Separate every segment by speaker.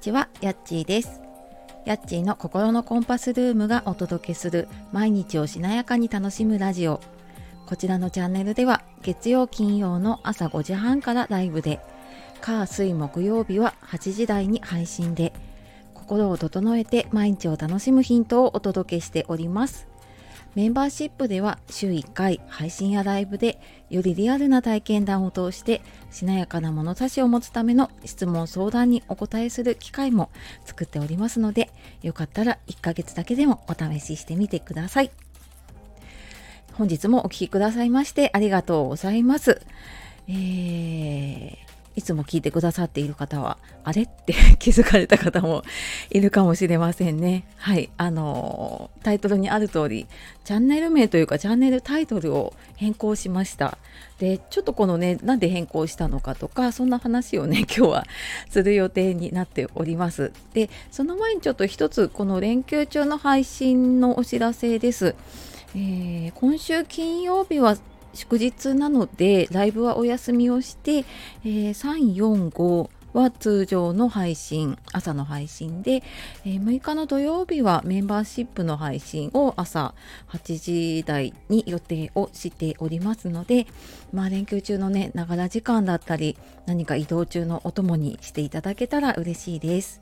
Speaker 1: ちは、やっちーです。やっちーの心のコンパスルームがお届けする毎日をしなやかに楽しむラジオ。こちらのチャンネルでは月曜金曜の朝5時半からライブで、火水木曜日は8時台に配信で、心を整えて毎日を楽しむヒントをお届けしております。メンバーシップでは週1回配信やライブでよりリアルな体験談を通してしなやかな物差しを持つための質問相談にお答えする機会も作っておりますのでよかったら1ヶ月だけでもお試ししてみてください。本日もお聴きくださいましてありがとうございます。えーいつも聞いてくださっている方は、あれ？って 気づかれた方もいるかもしれませんね。はい。あのタイトルにある通り、チャンネル名というか、チャンネルタイトルを変更しました。で、ちょっとこのね、なんで変更したのかとか、そんな話をね、今日はする予定になっております。で、その前にちょっと一つ、この連休中の配信のお知らせです。えー今週金曜日は祝日なのでライブはお休みをして、えー345は通常の配信朝の配信で、えー6日の土曜日はメンバーシップの配信を朝8時台に予定をしておりますのでまあ連休中のねながら時間だったり何か移動中のお供にしていただけたら嬉しいです。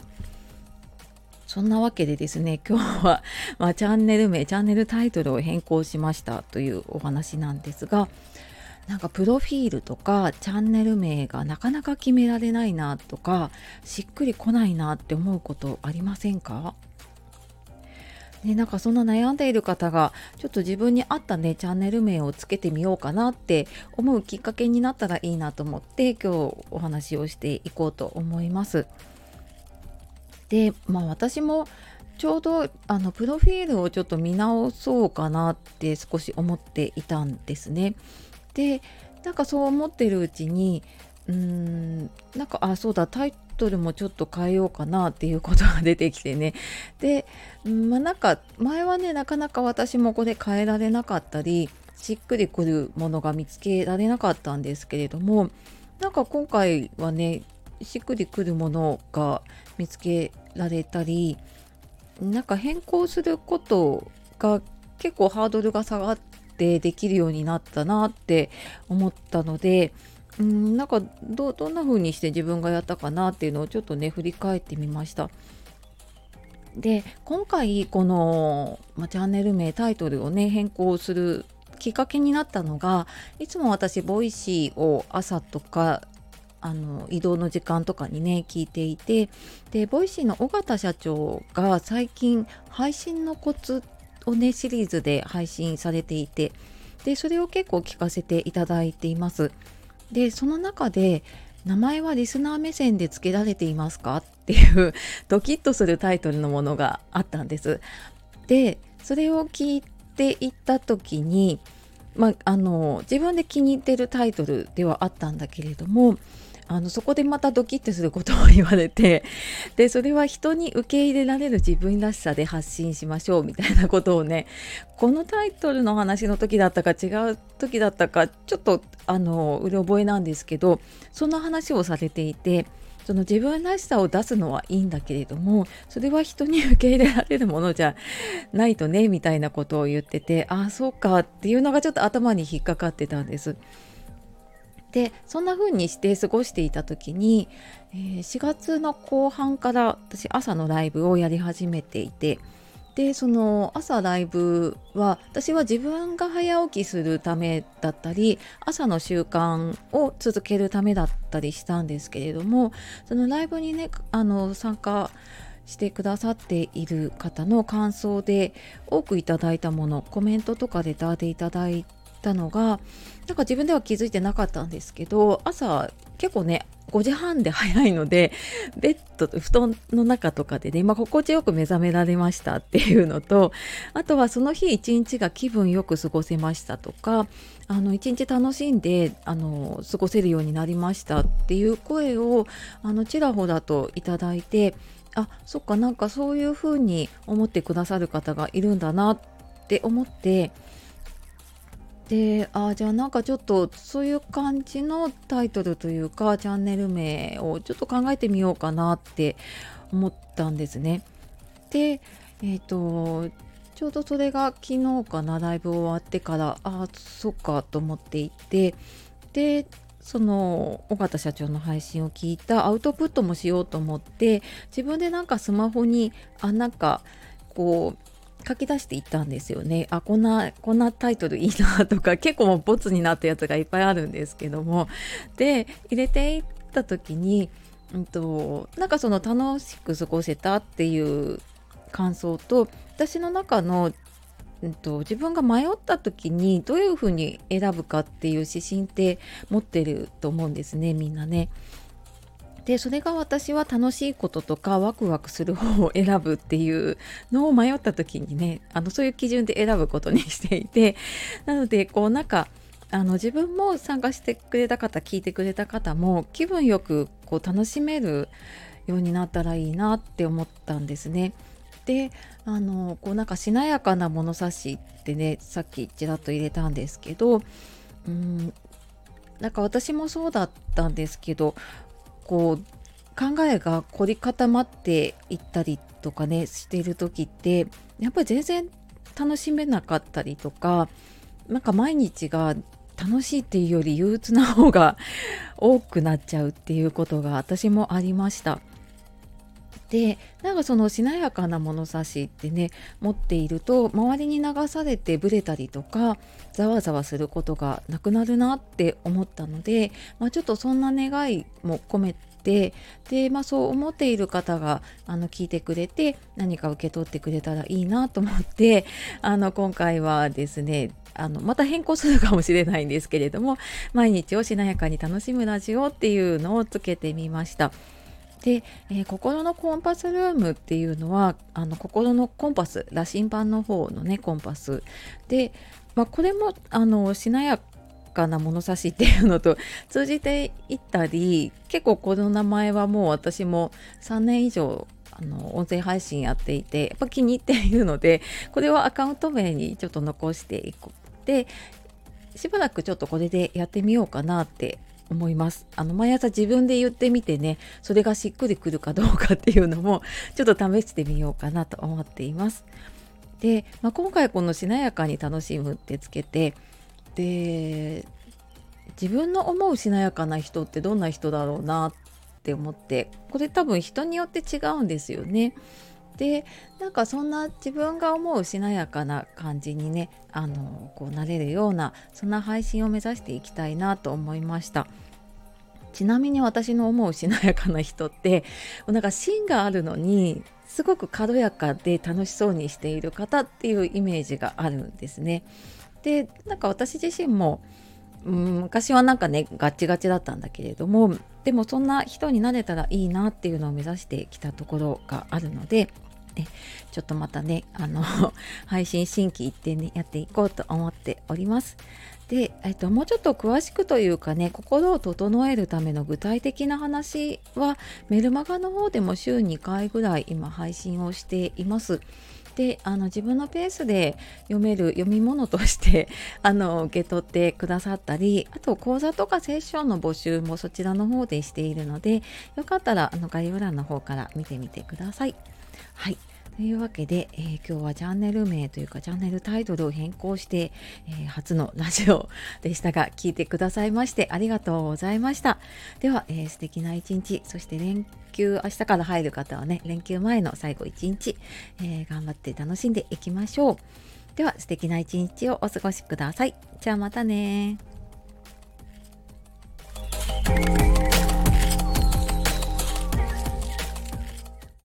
Speaker 1: そんなわけでですね、今日は、まあ、チャンネル名、チャンネルタイトルを変更しましたというお話なんですが、なんかプロフィールとかチャンネル名がなかなか決められないなとか、しっくりこないなって思うことありませんか？ね、なんかそんな悩んでいる方がちょっと自分に合ったねチャンネル名をつけてみようかなって思うきっかけになったらいいなと思って今日お話をしていこうと思います。でまあ私もちょうどあのプロフィールをちょっと見直そうかなって少し思っていたんですね。でなんかそう思ってるうちにうーんなんかあそうだタイトルもちょっと変えようかなっていうことが出てきてねで、まあ、なんか前はねなかなか私もこれ変えられなかったりしっくりくるものが見つけられなかったんですけれどもなんか今回はねしっくりくるものが見つけられたりなんか変更することが結構ハードルが下がってできるようになったなって思ったのでうんなんかどどんな風にして自分がやったかなっていうのをちょっとね振り返ってみました。で今回この、まチャンネル名タイトルをね変更するきっかけになったのがいつも私ボイシーを朝とかあの移動の時間とかにね聞いていてでボイシーの尾形社長が最近配信のコツをねシリーズで配信されていてでそれを結構聞かせていただいています。でその中で名前はリスナー目線で付けられていますかっていうドキッとするタイトルのものがあったんです。でそれを聞いていった時にまあ、あの自分で気に入ってるタイトルではあったんだけれどもあのそこでまたドキッとすることを言われて でそれは人に受け入れられる自分らしさで発信しましょうみたいなことをねこのタイトルの話の時だったか違う時だったかちょっとあのうろ覚えなんですけどそんな話をされていてその自分らしさを出すのはいいんだけれどもそれは人に受け入れられるものじゃないとねみたいなことを言っててああそうかっていうのがちょっと頭に引っかかってたんです。でそんな風にして過ごしていた時に、えー4月の後半から私朝のライブをやり始めていてでその朝ライブは私は自分が早起きするためだったり朝の習慣を続けるためだったりしたんですけれどもそのライブにねあの参加してくださっている方の感想で多くいただいたものコメントとかレターでいただいたのがなんか自分では気づいてなかったんですけど朝結構ね5時半で早いのでベッドと布団の中とかでね、まあ、心地よく目覚められましたっていうのとあとはその日一日が気分よく過ごせましたとか一日楽しんであの過ごせるようになりましたっていう声をあのちらほらといただいてあそっかなんかそういうふうに思ってくださる方がいるんだなって思ってであじゃあなんかちょっとそういう感じのタイトルというかチャンネル名をちょっと考えてみようかなって思ったんですね。でえっ、ー、とちょうどそれが昨日かなライブ終わってからああそっかと思っていてでその尾形社長の配信を聞いたアウトプットもしようと思って自分でなんかスマホにあなんかこう書き出していったんですよね。あこんなこんなタイトルいいなとか 結構もうボツになったやつがいっぱいあるんですけどもで入れていった時に、うんと、なんかその楽しく過ごせたっていう感想と私の中のうんと、自分が迷った時にどういうふうに選ぶかっていう指針って持ってると思うんですねみんなね。でそれが私は楽しいこととかワクワクする方を選ぶっていうのを迷った時にねあのそういう基準で選ぶことにしていてなのでこうなんかあの自分も参加してくれた方聞いてくれた方も気分よくこう楽しめるようになったらいいなって思ったんですね。であのこうなんかしなやかな物差しってねさっきちらっと入れたんですけどうんなんか私もそうだったんですけどこう考えが凝り固まっていったりとかねしている時ってやっぱり全然楽しめなかったりとかなんか毎日が楽しいっていうより憂鬱な方が多くなっちゃうっていうことが私もありました。でなんかそのしなやかな物差しってね持っていると周りに流されてブレたりとかざわざわすることがなくなるなって思ったので、まあ、ちょっとそんな願いも込めてで、まあ、そう思っている方があの聞いてくれて何か受け取ってくれたらいいなと思ってあの今回はですねあのまた変更するかもしれないんですけれども毎日をしなやかに楽しむラジオっていうのをつけてみました。で、えー、心のコンパスルームっていうのはあの心のコンパス羅針盤の方のねコンパス。で、まあ、これもあのしなやかな物差しっていうのと 通じていったり結構この名前はもう私も3年以上あの音声配信やっていてやっぱ気に入っているのでこれはアカウント名にちょっと残していこう。でしばらくちょっとこれでやってみようかなって思いますあの毎朝自分で言ってみてねそれがしっくりくるかどうかっていうのも ちょっと試してみようかなと思っていますで、まあ、今回このしなやかに楽しむってつけてで自分の思うしなやかな人ってどんな人だろうなって思ってこれ多分人によって違うんですよね。でなんかそんな自分が思うしなやかな感じにねあのこうなれるようなそんな配信を目指していきたいなと思いました。ちなみに私の思うしなやかな人って なんか芯があるのにすごく軽やかで楽しそうにしている方っていうイメージがあるんですね。でなんか私自身も昔はなんかねガチガチだったんだけれどもでもそんな人になれたらいいなっていうのを目指してきたところがあるので、ちょっとまたね、あの 配信新規一点でやっていこうと思っております。で、えっと、もうちょっと詳しくというかね、心を整えるための具体的な話は、メルマガの方でも週2回ぐらい今配信をしています。であの自分のペースで読める読み物として あの受け取ってくださったりあと講座とかセッションの募集もそちらの方でしているのでよかったらあの概要欄の方から見てみてください。はい。というわけで、えー、今日はチャンネル名というかチャンネルタイトルを変更して、えー、初のラジオ でしたが聞いてくださいましてありがとうございました。では、えー、素敵な一日そして連休明日から入る方はね連休前の最後一日、え頑張って楽しんでいきましょう。では素敵な一日をお過ごしください。じゃあまたね